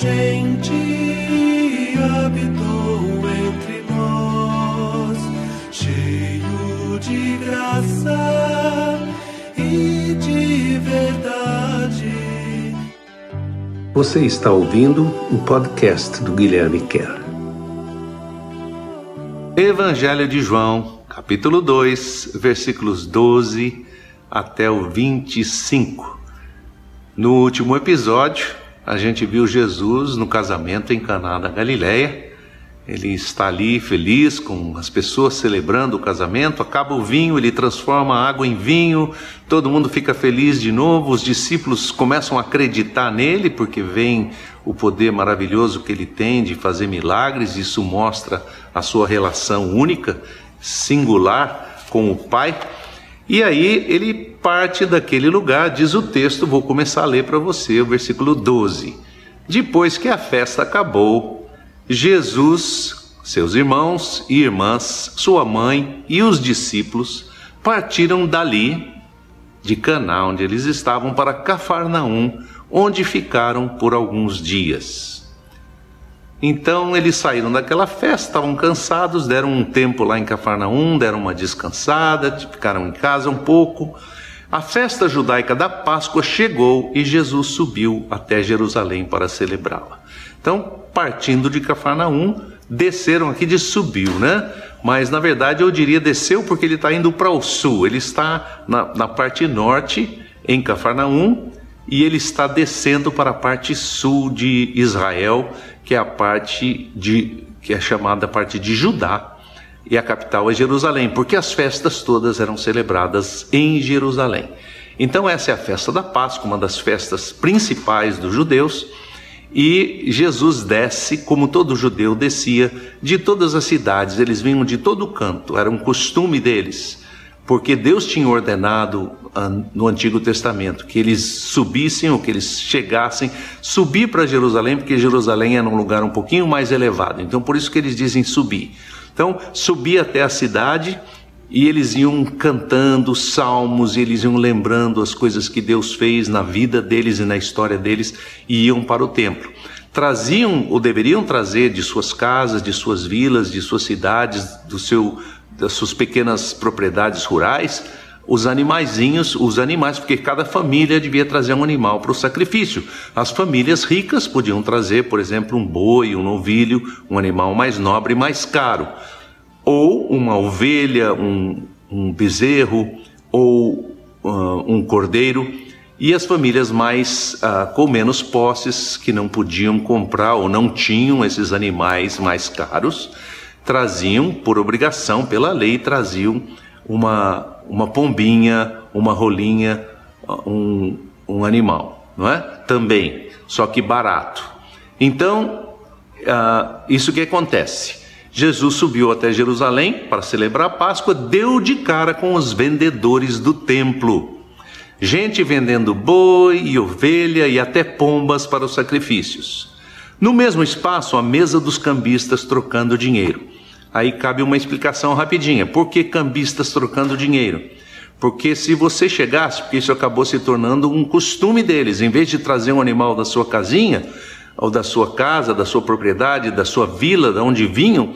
gente habitou entre nós, cheio de graça e de verdade. Você está ouvindo o podcast do Guilherme Kerr. Evangelho de João, capítulo 2, versículos 12 até o 25. No último episódio, a gente viu Jesus no casamento em Caná da Galileia. Ele está ali feliz com as pessoas celebrando o casamento, acaba o vinho, ele transforma a água em vinho, todo mundo fica feliz de novo, os discípulos começam a acreditar nele porque veem o poder maravilhoso que ele tem de fazer milagres, isso mostra a sua relação única, singular com o Pai. E aí ele parte daquele lugar, diz o texto, vou começar a ler para você o versículo 12. Depois que a festa acabou, Jesus, seus irmãos e irmãs, sua mãe e os discípulos partiram dali, de Caná, onde eles estavam, para Cafarnaum, onde ficaram por alguns dias. Então eles saíram daquela festa, estavam cansados, deram um tempo lá em Cafarnaum, deram uma descansada, ficaram em casa um pouco. A festa judaica da Páscoa chegou e Jesus subiu até Jerusalém para celebrá-la. Então, partindo de Cafarnaum, desceram aqui de subiu, né? Mas na verdade eu diria desceu porque ele está indo para o sul. Ele está na, na parte norte, em Cafarnaum, e ele está descendo para a parte sul de Israel, que é a parte de que é chamada parte de Judá, e a capital é Jerusalém, porque as festas todas eram celebradas em Jerusalém. Então essa é a festa da Páscoa, uma das festas principais dos judeus, e Jesus desce, como todo judeu descia, de todas as cidades, eles vinham de todo canto, era um costume deles porque Deus tinha ordenado ah, no Antigo Testamento que eles subissem ou que eles chegassem, subir para Jerusalém, porque Jerusalém era um lugar um pouquinho mais elevado. Então, por isso que eles dizem subir. Então, subir até a cidade e eles iam cantando salmos, e eles iam lembrando as coisas que Deus fez na vida deles e na história deles e iam para o templo. Traziam ou deveriam trazer de suas casas, de suas vilas, de suas cidades, do seu das suas pequenas propriedades rurais, os animaizinhos, os animais, porque cada família devia trazer um animal para o sacrifício. As famílias ricas podiam trazer, por exemplo, um boi, um novilho, um animal mais nobre e mais caro, ou uma ovelha, um, um bezerro, ou uh, um cordeiro. E as famílias mais uh, com menos posses, que não podiam comprar ou não tinham esses animais mais caros, traziam, por obrigação, pela lei, traziam uma, uma pombinha, uma rolinha, um, um animal, não é? Também, só que barato. Então, uh, isso que acontece. Jesus subiu até Jerusalém para celebrar a Páscoa, deu de cara com os vendedores do templo. Gente vendendo boi e ovelha e até pombas para os sacrifícios. No mesmo espaço, a mesa dos cambistas trocando dinheiro. Aí cabe uma explicação rapidinha. Por que cambistas trocando dinheiro? Porque se você chegasse, porque isso acabou se tornando um costume deles, em vez de trazer um animal da sua casinha, ou da sua casa, da sua propriedade, da sua vila, de onde vinham,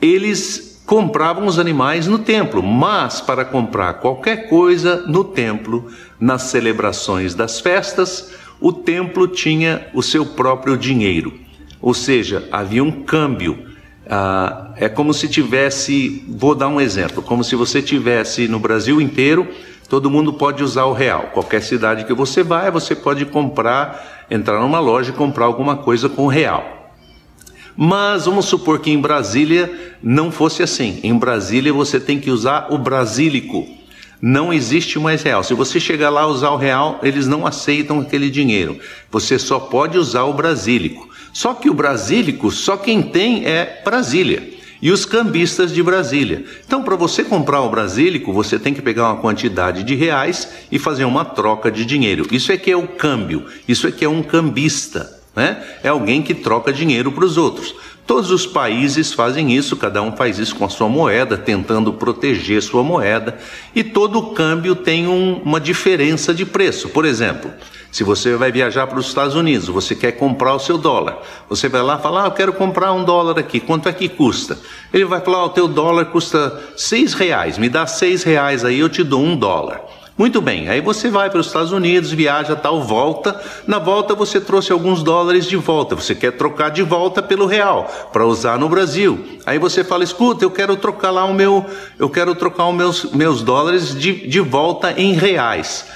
eles compravam os animais no templo, mas para comprar qualquer coisa no templo, nas celebrações das festas, o templo tinha o seu próprio dinheiro, ou seja, havia um câmbio ah, é como se tivesse, vou dar um exemplo, como se você tivesse no Brasil inteiro, todo mundo pode usar o real. Qualquer cidade que você vai, você pode comprar, entrar numa loja e comprar alguma coisa com real. Mas vamos supor que em Brasília não fosse assim. Em Brasília você tem que usar o brasílico. Não existe mais real. Se você chegar lá usar o real, eles não aceitam aquele dinheiro. Você só pode usar o brasílico. Só que o brasílico, só quem tem é Brasília e os cambistas de Brasília. Então, para você comprar o brasílico, você tem que pegar uma quantidade de reais e fazer uma troca de dinheiro. Isso é que é o câmbio, isso é que é um cambista, né? É alguém que troca dinheiro para os outros. Todos os países fazem isso, cada um faz isso com a sua moeda, tentando proteger sua moeda, e todo câmbio tem um, uma diferença de preço. Por exemplo, Se você vai viajar para os Estados Unidos, você quer comprar o seu dólar, você vai lá e fala, ah, eu quero comprar um dólar aqui, quanto é que custa? Ele vai falar, oh, o teu dólar custa seis reais, me dá seis reais aí, eu te dou um dólar. Muito bem, aí você vai para os Estados Unidos, viaja tal, volta. Na volta você trouxe alguns dólares de volta. Você quer trocar de volta pelo real para usar no Brasil. Aí você fala: escuta, eu quero trocar lá o meu, eu quero trocar os meus, meus dólares de, de volta em reais.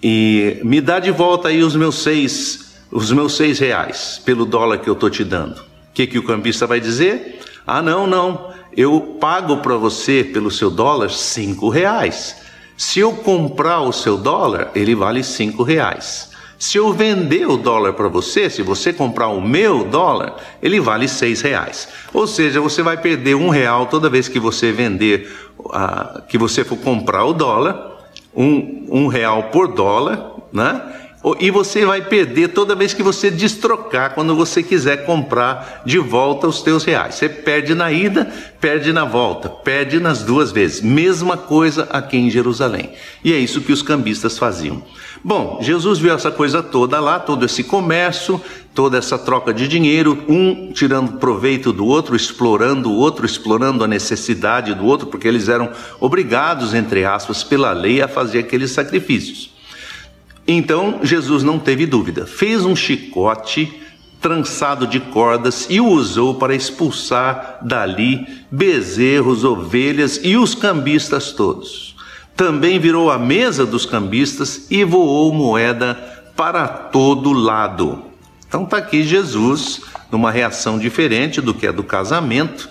E me dá de volta aí os meus seis, os meus seis reais pelo dólar que eu estou te dando. O que, que o cambista vai dizer? Ah, não, não. Eu pago para você pelo seu dólar cinco reais. Se eu comprar o seu dólar, ele vale cinco reais. Se eu vender o dólar para você, se você comprar o meu dólar, ele vale seis reais. Ou seja, você vai perder um real toda vez que você vender, uh, que você for comprar o dólar, um, um real por dólar, né? E você vai perder toda vez que você destrocar, quando você quiser comprar de volta os teus reais. Você perde na ida, perde na volta, perde nas duas vezes. Mesma coisa aqui em Jerusalém. E é isso que os cambistas faziam. Bom, Jesus viu essa coisa toda lá, todo esse comércio, toda essa troca de dinheiro, um tirando proveito do outro, explorando o outro, explorando a necessidade do outro, porque eles eram obrigados, entre aspas, pela lei a fazer aqueles sacrifícios. Então Jesus não teve dúvida, fez um chicote trançado de cordas e o usou para expulsar dali bezerros, ovelhas e os cambistas todos. Também virou a mesa dos cambistas e voou moeda para todo lado. Então está aqui Jesus, numa reação diferente do que é do casamento,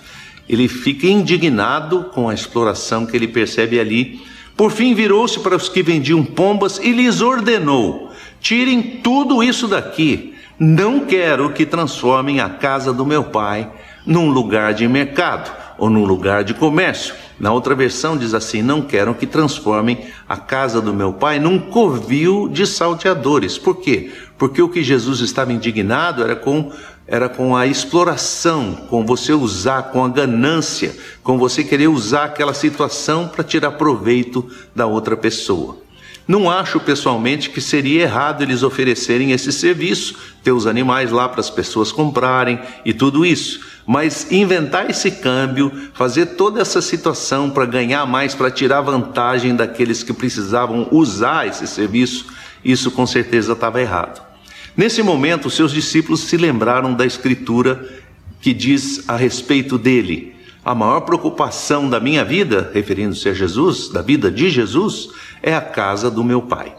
ele fica indignado com a exploração que ele percebe ali por fim, virou-se para os que vendiam pombas e lhes ordenou: tirem tudo isso daqui. Não quero que transformem a casa do meu pai num lugar de mercado ou num lugar de comércio. Na outra versão diz assim: Não quero que transformem a casa do meu pai num covil de salteadores. Por quê? Porque o que Jesus estava indignado era com era com a exploração, com você usar, com a ganância, com você querer usar aquela situação para tirar proveito da outra pessoa. Não acho pessoalmente que seria errado eles oferecerem esse serviço, ter os animais lá para as pessoas comprarem e tudo isso, mas inventar esse câmbio, fazer toda essa situação para ganhar mais, para tirar vantagem daqueles que precisavam usar esse serviço, isso com certeza estava errado. Nesse momento, seus discípulos se lembraram da escritura que diz a respeito dele: a maior preocupação da minha vida, referindo-se a Jesus, da vida de Jesus, é a casa do meu Pai.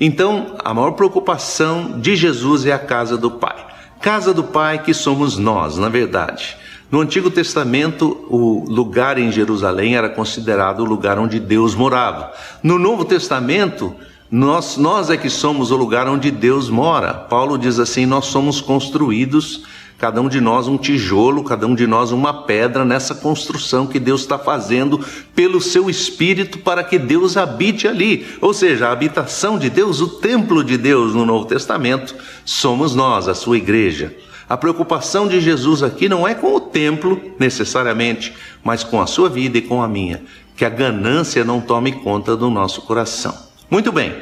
Então, a maior preocupação de Jesus é a casa do Pai. Casa do Pai que somos nós, na verdade. No Antigo Testamento, o lugar em Jerusalém era considerado o lugar onde Deus morava. No Novo Testamento, nós, nós é que somos o lugar onde Deus mora. Paulo diz assim: nós somos construídos, cada um de nós um tijolo, cada um de nós uma pedra nessa construção que Deus está fazendo pelo seu Espírito para que Deus habite ali. Ou seja, a habitação de Deus, o templo de Deus no Novo Testamento, somos nós, a sua igreja. A preocupação de Jesus aqui não é com o templo necessariamente, mas com a sua vida e com a minha. Que a ganância não tome conta do nosso coração. Muito bem.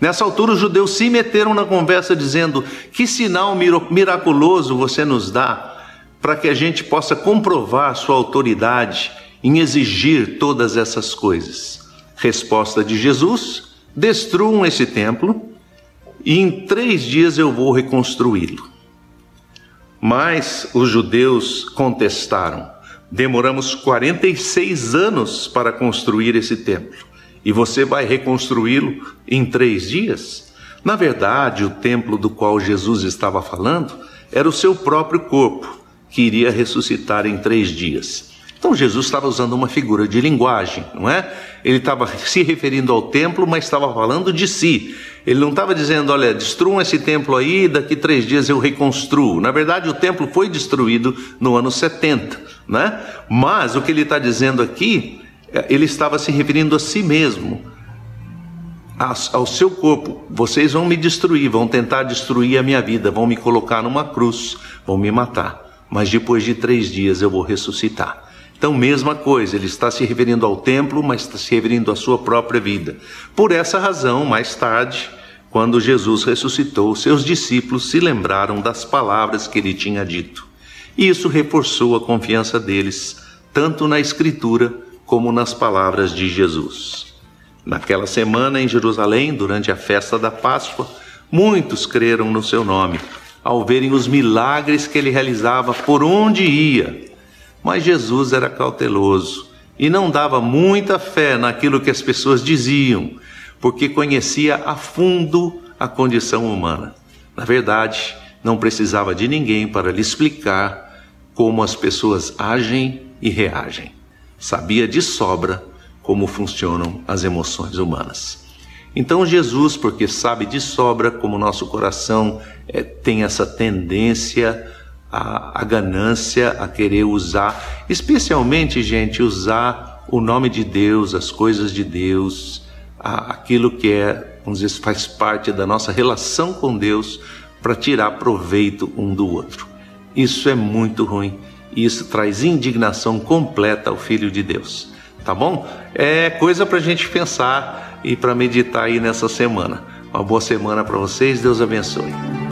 Nessa altura, os judeus se meteram na conversa dizendo: Que sinal miraculoso você nos dá para que a gente possa comprovar sua autoridade em exigir todas essas coisas? Resposta de Jesus: Destruam esse templo e em três dias eu vou reconstruí-lo. Mas os judeus contestaram: Demoramos 46 anos para construir esse templo e você vai reconstruí-lo em três dias? Na verdade, o templo do qual Jesus estava falando era o seu próprio corpo, que iria ressuscitar em três dias. Então Jesus estava usando uma figura de linguagem, não é? Ele estava se referindo ao templo, mas estava falando de si. Ele não estava dizendo, olha, destruam esse templo aí, daqui três dias eu reconstruo. Na verdade, o templo foi destruído no ano 70, né? Mas o que ele está dizendo aqui ele estava se referindo a si mesmo, ao seu corpo. Vocês vão me destruir, vão tentar destruir a minha vida, vão me colocar numa cruz, vão me matar. Mas depois de três dias eu vou ressuscitar. Então, mesma coisa, ele está se referindo ao templo, mas está se referindo à sua própria vida. Por essa razão, mais tarde, Quando Jesus ressuscitou, seus discípulos se lembraram das palavras que ele tinha dito. E isso reforçou a confiança deles, tanto na Escritura como nas palavras de Jesus. Naquela semana em Jerusalém, durante a festa da Páscoa, muitos creram no seu nome, ao verem os milagres que ele realizava por onde ia. Mas Jesus era cauteloso e não dava muita fé naquilo que as pessoas diziam, porque conhecia a fundo a condição humana. Na verdade, não precisava de ninguém para lhe explicar como as pessoas agem e reagem. Sabia de sobra como funcionam as emoções humanas. Então, Jesus, porque sabe de sobra como nosso coração é, tem essa tendência a, a ganância, a querer usar, especialmente, gente, usar o nome de Deus, as coisas de Deus, aquilo que é, vamos dizer, faz parte da nossa relação com Deus para tirar proveito um do outro. Isso é muito ruim. Isso traz indignação completa ao Filho de Deus. Tá bom? É coisa para a gente pensar e para meditar aí nessa semana. Uma boa semana para vocês. Deus abençoe.